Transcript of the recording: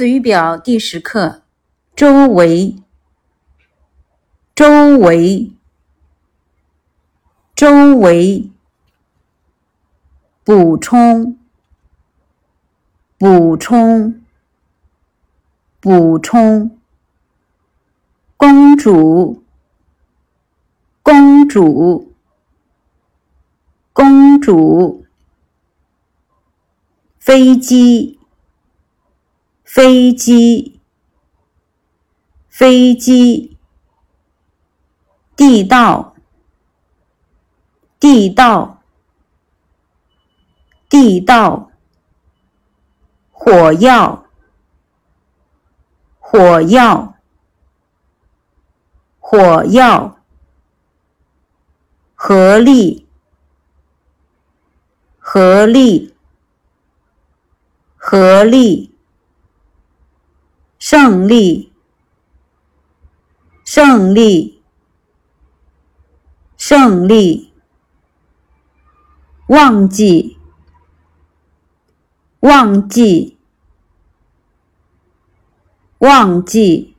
词语表第十课：周围，周围，周围。补充，补充，补充。公主，公主，公主。飞机。飞机，飞机，地道，地道，地道，火药，火药，火药，合力，合力，合力。胜利，胜利，胜利。忘记，忘记，忘记。